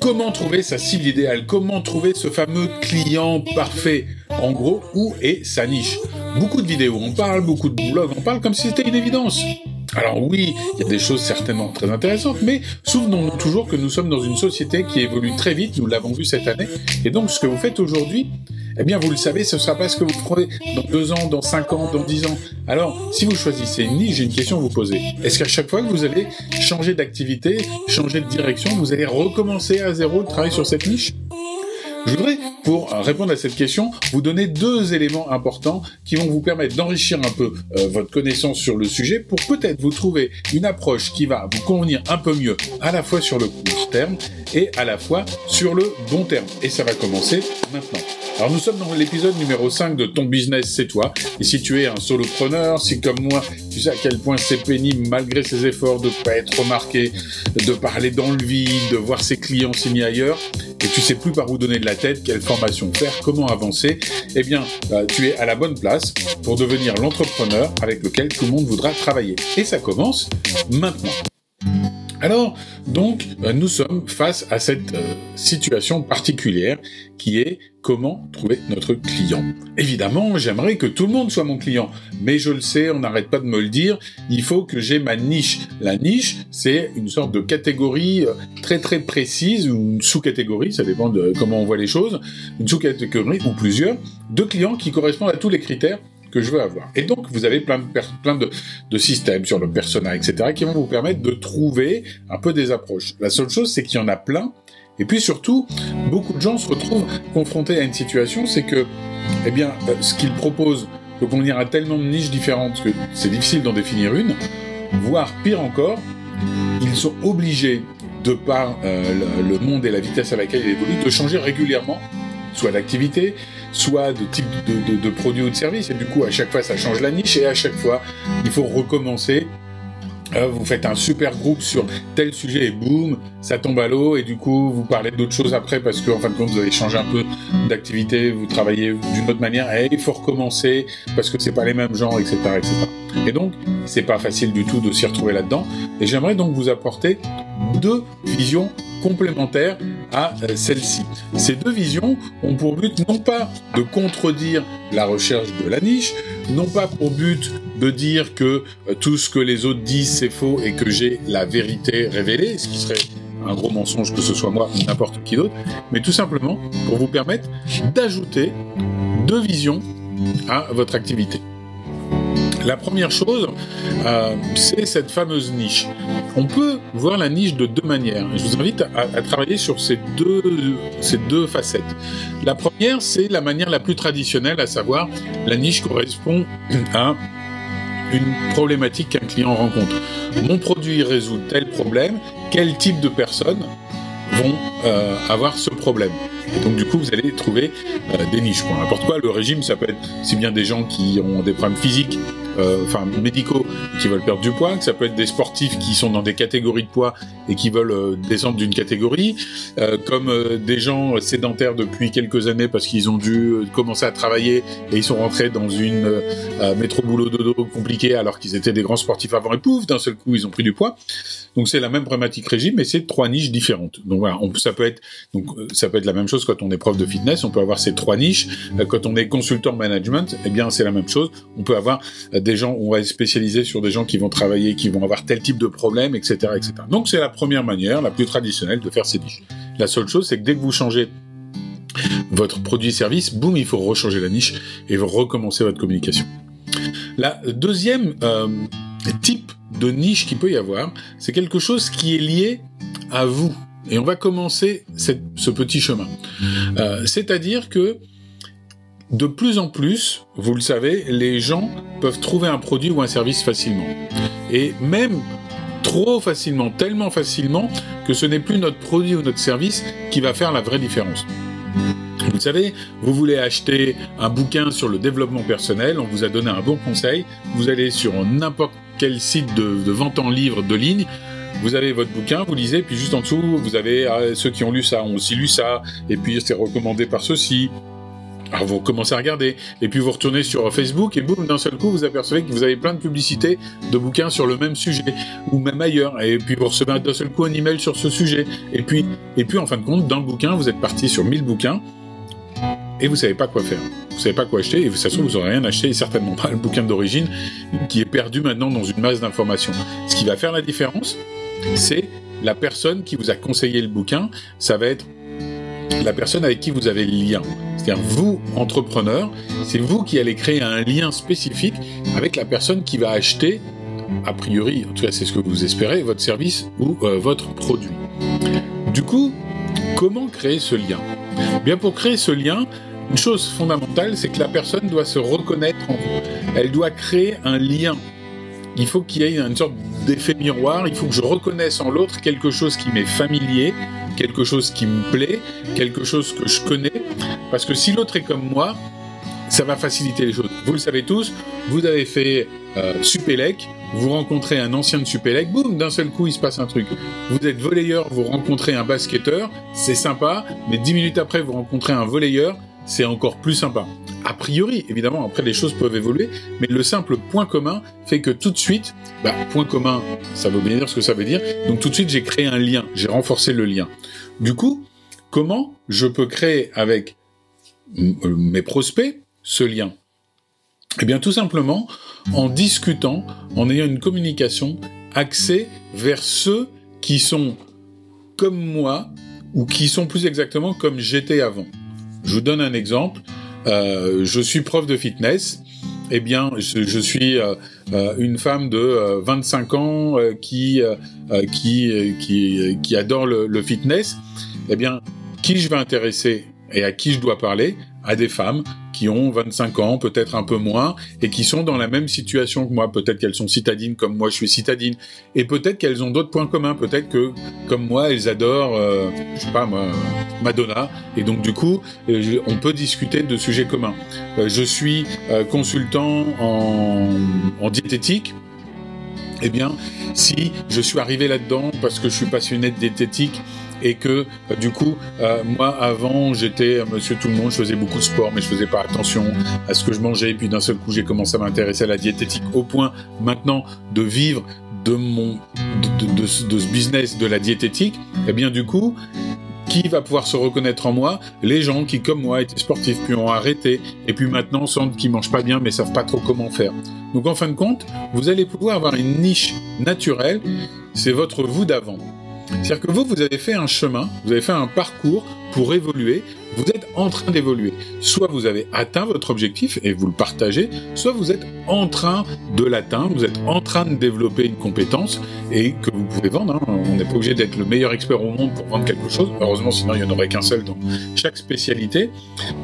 comment trouver sa cible idéale, comment trouver ce fameux client parfait. En gros, où est sa niche? Beaucoup de vidéos en parlent, beaucoup de blogs en parlent comme si c'était une évidence. Alors oui, il y a des choses certainement très intéressantes, mais souvenons-nous toujours que nous sommes dans une société qui évolue très vite, nous l'avons vu cette année, et donc ce que vous faites aujourd'hui, eh bien vous le savez, ce ne sera pas ce que vous ferez dans deux ans, dans cinq ans, dans dix ans. Alors, si vous choisissez une niche, j'ai une question à vous poser. Est-ce qu'à chaque fois que vous allez changer d'activité, changer de direction, vous allez recommencer à zéro le travail sur cette niche? Je voudrais, pour répondre à cette question, vous donner deux éléments importants qui vont vous permettre d'enrichir un peu euh, votre connaissance sur le sujet pour peut-être vous trouver une approche qui va vous convenir un peu mieux à la fois sur le court terme et à la fois sur le bon terme. Et ça va commencer maintenant. Alors nous sommes dans l'épisode numéro 5 de Ton business c'est toi. Et si tu es un solopreneur, si comme moi, tu sais à quel point c'est pénible malgré ses efforts de pas être remarqué, de parler dans le vide, de voir ses clients signer ailleurs, et tu sais plus par où donner de la tête, quelle formation faire, comment avancer, eh bien, bah, tu es à la bonne place pour devenir l'entrepreneur avec lequel tout le monde voudra travailler. Et ça commence maintenant. Alors, donc, euh, nous sommes face à cette euh, situation particulière qui est comment trouver notre client. Évidemment, j'aimerais que tout le monde soit mon client, mais je le sais, on n'arrête pas de me le dire, il faut que j'ai ma niche. La niche, c'est une sorte de catégorie euh, très très précise, ou une sous-catégorie, ça dépend de comment on voit les choses, une sous-catégorie ou plusieurs, de clients qui correspondent à tous les critères je veux avoir. Et donc, vous avez plein de, systèmes sur le persona, etc., qui vont vous permettre de trouver un peu des approches. La seule chose, c'est qu'il y en a plein. Et puis surtout, beaucoup de gens se retrouvent confrontés à une situation, c'est que, eh bien, euh, ce qu'ils proposent peut convenir à tellement de niches différentes que c'est difficile d'en définir une, voire pire encore, ils sont obligés, de par euh, le, monde et la vitesse à laquelle il évolue, de changer régulièrement, soit d'activité, soit de type de, de, produit ou de service. Et du coup, à chaque fois, ça change la niche et à chaque fois, il faut recommencer vous faites un super groupe sur tel sujet et boum, ça tombe à l'eau et du coup vous parlez d'autres choses après parce qu'en fin de compte vous avez changé un peu d'activité, vous travaillez d'une autre manière et il faut recommencer parce que c'est pas les mêmes gens, etc., etc. Et donc c'est pas facile du tout de s'y retrouver là-dedans. Et j'aimerais donc vous apporter deux visions complémentaires à euh, celle-ci. Ces deux visions ont pour but non pas de contredire la recherche de la niche, non pas pour but de dire que euh, tout ce que les autres disent c'est faux et que j'ai la vérité révélée, ce qui serait un gros mensonge que ce soit moi ou n'importe qui d'autre, mais tout simplement pour vous permettre d'ajouter deux visions à votre activité. La première chose, euh, c'est cette fameuse niche. On peut voir la niche de deux manières. Je vous invite à, travailler sur ces deux, ces deux facettes. La première, c'est la manière la plus traditionnelle, à savoir la niche correspond à une problématique qu'un client rencontre. Mon produit résout tel problème, quel type de personnes vont euh, avoir ce problème? Et donc du coup, vous allez trouver euh, des niches. N'importe quoi, le régime, ça peut être si bien des gens qui ont des problèmes physiques enfin médicaux qui veulent perdre du poids, que ça peut être des sportifs qui sont dans des catégories de poids et qui veulent euh, descendre d'une catégorie, euh, comme des gens sédentaires depuis quelques années parce qu'ils ont dû commencer à travailler et ils sont rentrés dans une métro boulot dodo compliquée alors qu'ils étaient des grands sportifs avant et pouf, d'un seul coup ils ont pris du poids. Donc c'est la même problématique régime, mais c'est trois niches différentes. Donc voilà, ça peut être donc ça peut être la même chose quand on est prof de fitness, on peut avoir ces trois niches. Quand on est consultant management, eh bien c'est la même chose. On peut avoir des gens, on va être spécialisé sur des gens qui vont travailler, qui vont avoir tel type de problème, etc., etc. Donc c'est la première manière, la plus traditionnelle de faire ces niches. La seule chose, c'est que dès que vous changez votre produit-service, boum, il faut rechanger la niche et recommencer votre communication. La deuxième euh, type de niche qu'il peut y avoir, c'est quelque chose qui est lié à vous. Et on va commencer ce petit chemin. Euh, c'est-à-dire que de plus en plus, vous le savez, les gens peuvent trouver un produit ou un service facilement. Et même trop facilement, tellement facilement, que ce n'est plus notre produit ou notre service qui va faire la vraie différence. Vous savez, vous voulez acheter un bouquin sur le développement personnel, on vous a donné un bon conseil, vous allez sur n'importe quel site de, vente en livre de ligne, vous avez votre bouquin, vous lisez, puis juste en dessous, vous avez ah, ceux qui ont lu ça ont aussi lu ça, et puis c'est recommandé par ceux-ci, Alors vous commencez à regarder, et puis vous retournez sur Facebook, et boum, d'un seul coup, vous apercevez que vous avez plein de publicités de bouquins sur le même sujet, ou même ailleurs, et puis vous recevez d'un seul coup un email sur ce sujet, et puis, et puis en fin de compte, le bouquin, vous êtes parti sur 1000 bouquins, et vous savez pas quoi faire. Vous savez pas quoi acheter, et ça se trouve, vous aurez rien acheté, et certainement pas le bouquin d'origine, qui est perdu maintenant dans une masse d'informations. Ce qui va faire la différence, c'est la personne qui vous a conseillé le bouquin, ça va être la personne avec qui vous avez le lien. C'est-à-dire vous, entrepreneur, c'est vous qui allez créer un lien spécifique avec la personne qui va acheter, a priori, en tout cas c'est ce que vous espérez, votre service ou euh, votre produit. Du coup, comment créer ce lien? Bien pour créer ce lien, une chose fondamentale, c'est que la personne doit se reconnaître en vous. Elle doit créer un lien. Il faut qu'il y ait une sorte d'effet miroir. Il faut que je reconnaisse en l'autre quelque chose qui m'est familier, quelque chose qui me plaît, quelque chose que je connais. Parce que si l'autre est comme moi, ça va faciliter les choses. Vous le savez tous, vous avez fait euh, Supélec, vous rencontrez un ancien de Supélec, boum, d'un seul coup il se passe un truc. Vous êtes volleyeur, vous rencontrez un basketteur, c'est sympa, mais dix minutes après vous rencontrez un volleyeur, c'est encore plus sympa. A priori, évidemment, après les choses peuvent évoluer, mais le simple point commun fait que tout de suite, bah, point commun, ça veut bien dire ce que ça veut dire, donc tout de suite j'ai créé un lien, j'ai renforcé le lien. Du coup, comment je peux créer avec euh, mes prospects ce lien? Eh bien tout simplement en discutant, en ayant une communication axée vers ceux qui sont comme moi ou qui sont plus exactement comme j'étais avant. Je vous donne un exemple. Euh, je suis prof de fitness. Eh bien, je, suis euh, euh, une femme de 25 ans qui, qui, qui, adore le, le, fitness. Eh bien, qui je vais intéresser et à qui je dois parler? À des femmes qui ont 25 ans, peut-être un peu moins, et qui sont dans la même situation que moi. Peut-être qu'elles sont citadines comme moi, je suis citadine, et peut-être qu'elles ont d'autres points communs. Peut-être que, comme moi, elles adorent, euh, je sais pas moi, Madonna, et donc du coup, euh, on peut discuter de sujets communs. Euh, je suis consultant en, en diététique. Eh bien, si je suis arrivé là-dedans parce que je suis passionné de diététique et que euh, du coup, euh, moi avant j'étais monsieur tout le monde, je faisais beaucoup de sport, mais je faisais pas attention à ce que je mangeais. Et puis d'un seul coup, j'ai commencé à m'intéresser à la diététique au point maintenant de vivre de mon de, ce business de la diététique. Et eh bien du coup, qui va pouvoir se reconnaître en moi? Les gens qui, comme moi, étaient sportifs, puis ont arrêté, et puis maintenant sentent qu'ils mangent pas bien, mais savent pas trop comment faire. Donc en fin de compte, vous allez pouvoir avoir une niche naturelle, c'est votre vous d'avant. C'est-à-dire que vous, vous avez fait un chemin, vous avez fait un parcours pour évoluer, vous êtes en train d'évoluer. Soit vous avez atteint votre objectif et vous le partagez, soit vous êtes en train de l'atteindre, vous êtes en train de développer une compétence et que vous pouvez vendre. Hein. On n'est pas obligé d'être le meilleur expert au monde pour vendre quelque chose. Heureusement, sinon il n'y en aurait qu'un seul dans chaque spécialité.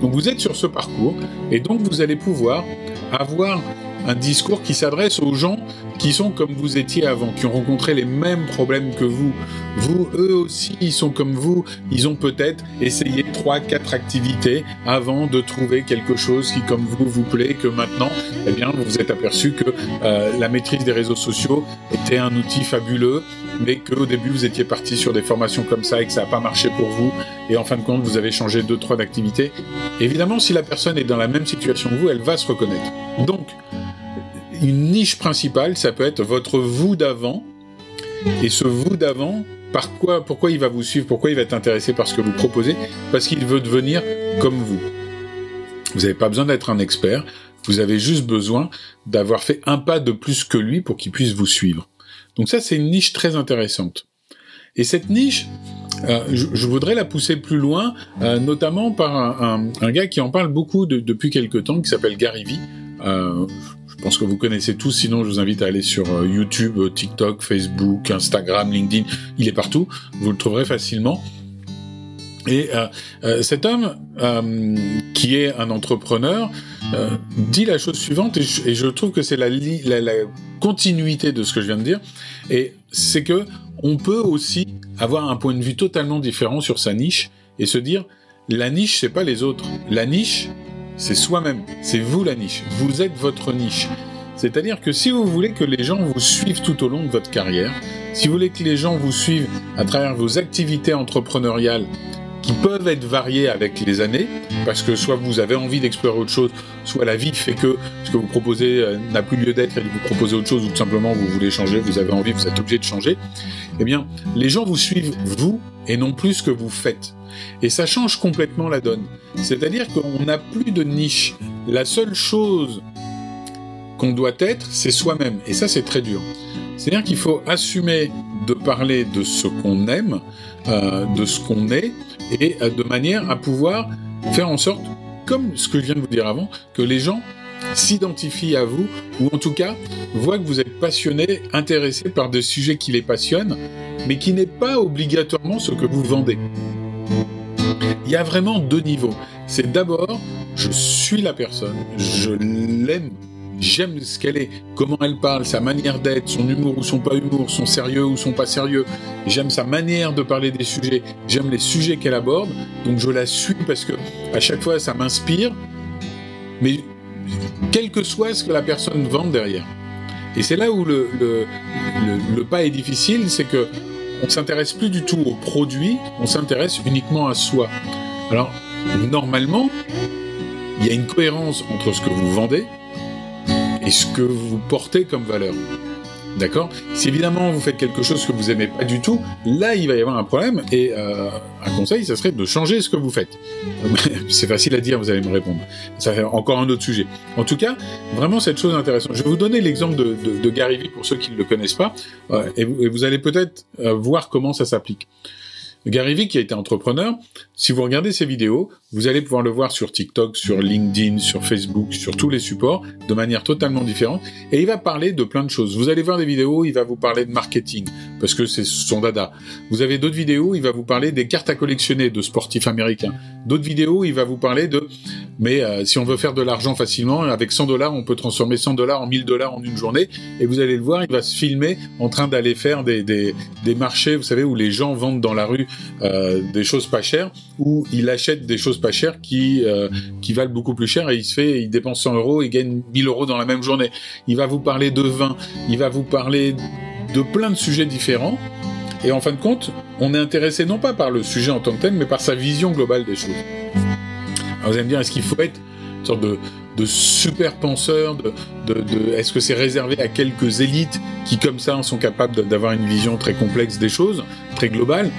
Donc vous êtes sur ce parcours et donc vous allez pouvoir avoir un discours qui s'adresse aux gens qui sont comme vous étiez avant, qui ont rencontré les mêmes problèmes que vous. Vous, eux aussi, ils sont comme vous. Ils ont peut-être essayé trois, quatre activités avant de trouver quelque chose qui, comme vous, vous plaît, que maintenant, eh bien, vous vous êtes aperçu que euh, la maîtrise des réseaux sociaux était un outil fabuleux, mais qu'au début, vous étiez parti sur des formations comme ça et que ça n'a pas marché pour vous. Et en fin de compte, vous avez changé deux, trois d'activités. Évidemment, si la personne est dans la même situation que vous, elle va se reconnaître. Donc, une niche principale, ça peut être votre vous d'avant. Et ce vous d'avant, par quoi, pourquoi il va vous suivre, pourquoi il va être intéressé par ce que vous proposez? Parce qu'il veut devenir comme vous. Vous n'avez pas besoin d'être un expert, vous avez juste besoin d'avoir fait un pas de plus que lui pour qu'il puisse vous suivre. Donc ça, c'est une niche très intéressante. Et cette niche, euh, je, voudrais la pousser plus loin, euh, notamment par un, gars qui en parle beaucoup depuis quelque temps, qui s'appelle Gary Vee. Euh, pense que vous connaissez tous, sinon je vous invite à aller sur euh, YouTube, euh, TikTok, Facebook, Instagram, LinkedIn, il est partout, vous le trouverez facilement. Et euh, cet homme, qui est un entrepreneur, dit la chose suivante, et je, trouve que c'est la, la, continuité de ce que je viens de dire, et c'est que on peut aussi avoir un point de vue totalement différent sur sa niche et se dire la niche c'est pas les autres, la niche c'est soi-même, c'est vous la niche, vous êtes votre niche. C'est-à-dire que si vous voulez que les gens vous suivent tout au long de votre carrière, si vous voulez que les gens vous suivent à travers vos activités entrepreneuriales qui peuvent être variés avec les années, parce que soit vous avez envie d'explorer autre chose, soit la vie fait que ce que vous proposez euh, n'a plus lieu d'être et vous proposez autre chose, ou tout simplement vous voulez changer, vous avez envie, vous êtes obligé de changer, eh bien, les gens vous suivent, vous, et non plus ce que vous faites. Et ça change complètement la donne. C'est-à-dire qu'on n'a plus de niche. La seule chose qu'on doit être, c'est soi-même. Et ça, c'est très dur. C'est-à-dire qu'il faut assumer de parler de ce qu'on aime, euh, de ce qu'on est, et euh, de manière à pouvoir faire en sorte, comme ce que je viens de vous dire avant, que les gens s'identifient à vous, ou en tout cas voient que vous êtes passionné, intéressé par des sujets qui les passionnent, mais qui n'est pas obligatoirement ce que vous vendez. Il y a vraiment deux niveaux. C'est d'abord, je suis la personne, je l'aime J'aime ce qu'elle est, comment elle parle, sa manière d'être, son humour ou son pas humour, son sérieux ou son pas sérieux. J'aime sa manière de parler des sujets. J'aime les sujets qu'elle aborde. Donc je la suis parce que à chaque fois ça m'inspire. Mais quel que soit ce que la personne vend derrière. Et c'est là où le, le, pas est difficile, c'est que on s'intéresse plus du tout au produit, on s'intéresse uniquement à soi. Alors normalement, il y a une cohérence entre ce que vous vendez et ce que vous portez comme valeur. D'accord Si évidemment vous faites quelque chose que vous aimez pas du tout, là il va y avoir un problème et euh, un conseil, ça serait de changer ce que vous faites. C'est facile à dire, vous allez me répondre. Ça fait encore un autre sujet. En tout cas, vraiment cette chose intéressante. Je vais vous donner l'exemple de, de, Gary Vee pour ceux qui ne le connaissent pas euh, et, vous, allez peut-être euh, voir comment ça s'applique. Gary Vee qui a été entrepreneur, si vous regardez ses vidéos, vous allez pouvoir le voir sur TikTok, sur LinkedIn, sur Facebook, sur tous les supports, de manière totalement différente. Et il va parler de plein de choses. Vous allez voir des vidéos, il va vous parler de marketing, parce que c'est son dada. Vous avez d'autres vidéos, il va vous parler des cartes à collectionner de sportifs américains. D'autres vidéos, il va vous parler de, mais euh, si on veut faire de l'argent facilement, avec 100 dollars, on peut transformer 100 dollars en 1000 dollars en une journée. Et vous allez le voir, il va se filmer en train d'aller faire des, des, marchés, vous savez, où les gens vendent dans la rue euh, des choses pas chères, où il achète des choses pas cher qui euh, qui valent beaucoup plus cher et il se fait, il dépense 100 euros, il gagne 1000 euros dans la même journée. Il va vous parler de vin, il va vous parler de plein de sujets différents. Et en fin de compte, on est intéressé non pas par le sujet en tant que tel, mais par sa vision globale des choses. Alors vous allez me dire, est-ce qu'il faut être une sorte de, de super penseurs, de, de, de est-ce que c'est réservé à quelques élites qui comme ça sont capables d'avoir une vision très complexe des choses, très globale?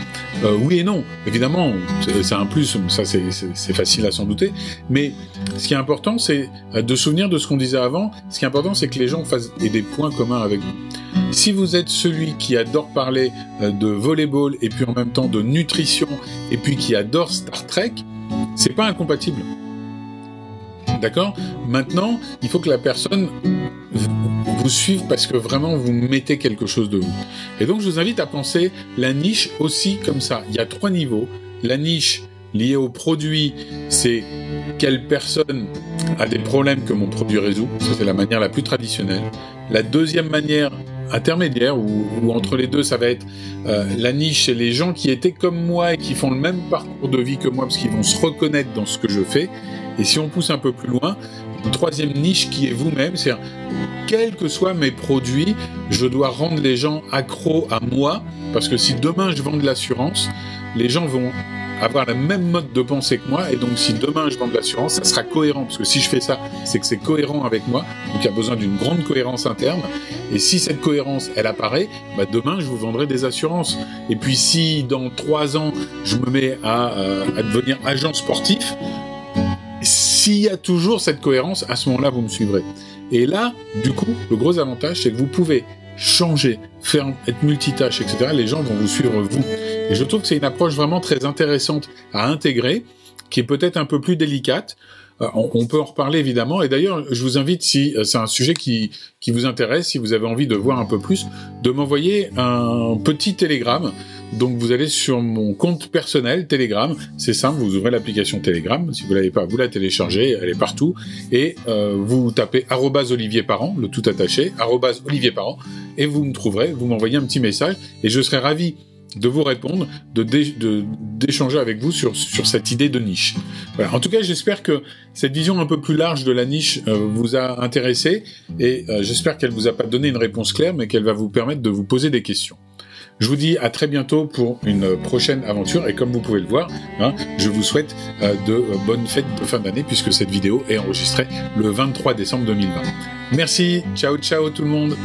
Euh, Oui et non, évidemment, c'est un plus, ça c'est facile à s'en douter, mais ce qui est important c'est de souvenir de ce qu'on disait avant, ce qui est important c'est que les gens fassent des points communs avec vous. Si vous êtes celui qui adore parler euh, de volleyball et puis en même temps de nutrition et puis qui adore Star Trek, c'est pas incompatible. D'accord? Maintenant, il faut que la personne vous suive parce que vraiment vous mettez quelque chose de vous. Et donc je vous invite à penser la niche aussi comme ça. Il y a trois niveaux. La niche liée au produit, c'est quelle personne a des problèmes que mon produit résout. Ça c'est la manière la plus traditionnelle. La deuxième manière intermédiaire ou, entre les deux, ça va être euh, la niche, c'est les gens qui étaient comme moi et qui font le même parcours de vie que moi parce qu'ils vont se reconnaître dans ce que je fais. Et si on pousse un peu plus loin, une troisième niche qui est vous-même, c'est quels que soient mes produits, je dois rendre les gens accros à moi, parce que si demain je vends de l'assurance, les gens vont avoir la même mode de pensée que moi, et donc si demain je vends de l'assurance, ça sera cohérent, parce que si je fais ça, c'est que c'est cohérent avec moi, donc il y a besoin d'une grande cohérence interne, et si cette cohérence, elle apparaît, bah demain je vous vendrai des assurances. Et puis si dans trois ans, je me mets à, euh, à devenir agent sportif, s'il y a toujours cette cohérence, à ce moment-là, vous me suivrez. Et là, du coup, le gros avantage, c'est que vous pouvez changer, faire être multitâche, etc. Les gens vont vous suivre vous. Et je trouve que c'est une approche vraiment très intéressante à intégrer, qui est peut-être un peu plus délicate. Euh, on, peut en reparler évidemment. Et d'ailleurs, je vous invite, si euh, c'est un sujet qui, qui vous intéresse, si vous avez envie de voir un peu plus, de m'envoyer un petit télégramme. Donc vous allez sur mon compte personnel Telegram, c'est simple, vous ouvrez l'application Telegram, si vous l'avez pas, vous la téléchargez, elle est partout, et euh, vous tapez Olivier Parent, le tout attaché, Olivier Parent, et vous me trouverez, vous m'envoyez un petit message, et je serai ravi de vous répondre, de d'échanger avec vous sur, cette idée de niche. En tout cas, j'espère que cette vision un peu plus large de la niche euh, vous a intéressé et euh, j'espère qu'elle vous a pas donné une réponse claire, mais qu'elle va vous permettre de vous poser des questions. Je vous dis à très bientôt pour une prochaine aventure et comme vous pouvez le voir, hein, je vous souhaite euh, de bonnes fêtes de fin d'année puisque cette vidéo est enregistrée le 23 décembre 2020. Merci, ciao ciao tout le monde